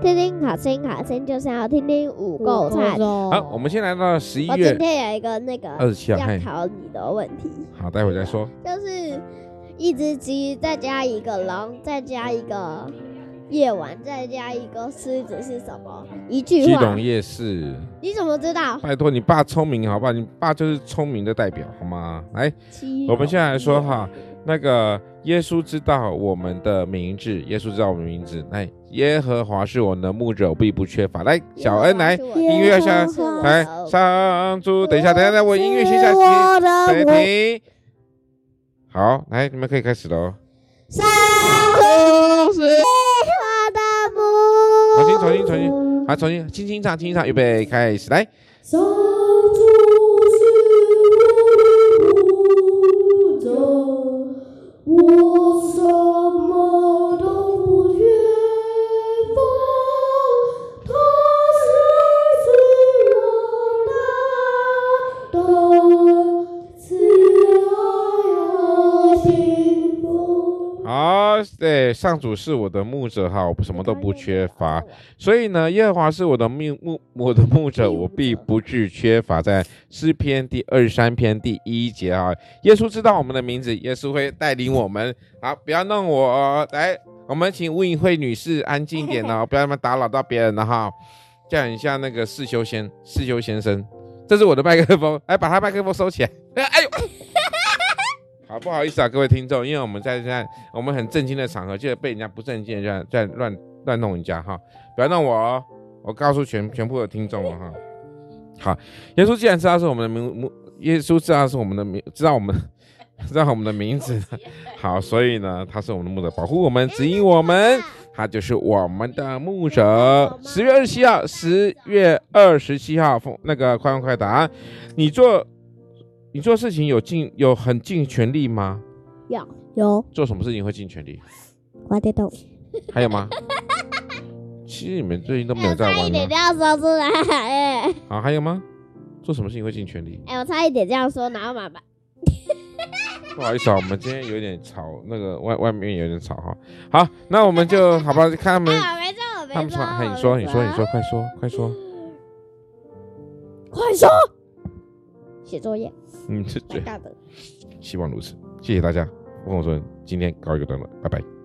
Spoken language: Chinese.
听听好声音，好声音就是要听听五够菜。好，我们先来到十一月。我今天有一个那个二十七号要考你的问题。好，待会再说。就是一只鸡，再加一个狼，再加一个夜晚，再加一个狮子是什么？一句话。基隆夜市。你怎么知道？拜托，你爸聪明，好不好？你爸就是聪明的代表，好吗？来，我们现在来说哈。那个耶稣知道我们的名字，耶稣知道我们名字。来，耶和华是我们的牧者，我必不缺乏。来，小恩来，音乐要下来，上主，等一下，等一下，等我音乐先下去，停。好，来，你们可以开始喽。上主是我的牧，重新，重新，重新，好，重新，轻轻唱，轻轻唱，预备，开始，来。对，上主是我的牧者哈，我什么都不缺乏。所以呢，耶和华是我的牧牧，我的牧者，我必不惧缺乏。在诗篇第二十三篇第一节哈，耶稣知道我们的名字，耶稣会带领我们。好，不要弄我。来，我们请吴颖慧女士安静点哦，不要那么打扰到别人了哈。这样很像那个世修先世修先生，这是我的麦克风，来把他麦克风收起来。哎呦！好，不好意思啊，各位听众，因为我们在这样我们很正经的场合，就是被人家不正经的这样在乱乱弄人家哈，不要弄我哦，我告诉全全部的听众了哈。好，耶稣既然知道是我们的名，耶稣知道是我们的名，知道我们知道我们的名字，好，所以呢，他是我们的牧者，保护我们，指引我们，他就是我们的牧者。十月二十七号，十月二十七号，那个快问快答，你做。你做事情有尽有很尽全力吗？有有。做什么事情会尽全力？挖地洞。还有吗？其实你们最近都没有在玩吗？差一点这样说出来。哎。好，还有吗？做什么事情会尽全力？哎，我差一点这样说，然后妈妈。不好意思啊，我们今天有点吵，那个外外面有点吵哈。好，那我们就好吧，看他们。没错，没错。他们说，你说，你说，你说，快说，快说，快说。写作业。嗯，是最大的，希望如此。谢谢大家，我跟我说，今天告一个段落，拜拜。